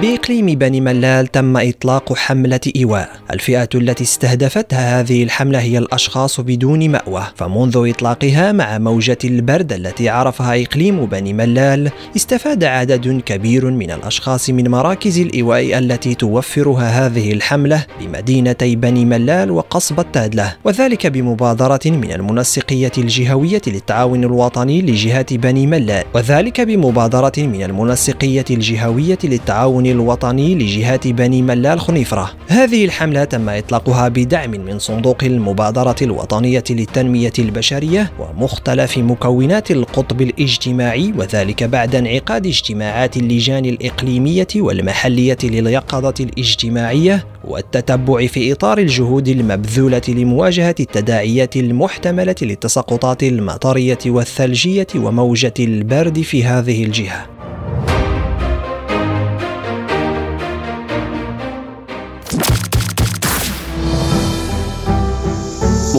بإقليم بني ملال تم إطلاق حملة إيواء. الفئة التي استهدفتها هذه الحملة هي الأشخاص بدون مأوى. فمنذ إطلاقها مع موجة البرد التي عرفها إقليم بني ملال استفاد عدد كبير من الأشخاص من مراكز الإيواء التي توفرها هذه الحملة بمدينتي بني ملال وقصبة تادلة وذلك بمبادرة من المنسقية الجهوية للتعاون الوطني لجهات بني ملال. وذلك بمبادرة من المنسقية الجهوية للتعاون الوطني لجهات بني ملال خنيفرة. هذه الحملة تم إطلاقها بدعم من صندوق المبادرة الوطنية للتنمية البشرية ومختلف مكونات القطب الاجتماعي وذلك بعد انعقاد اجتماعات اللجان الإقليمية والمحلية لليقظة الاجتماعية والتتبع في إطار الجهود المبذولة لمواجهة التداعيات المحتملة للتساقطات المطرية والثلجية وموجة البرد في هذه الجهة.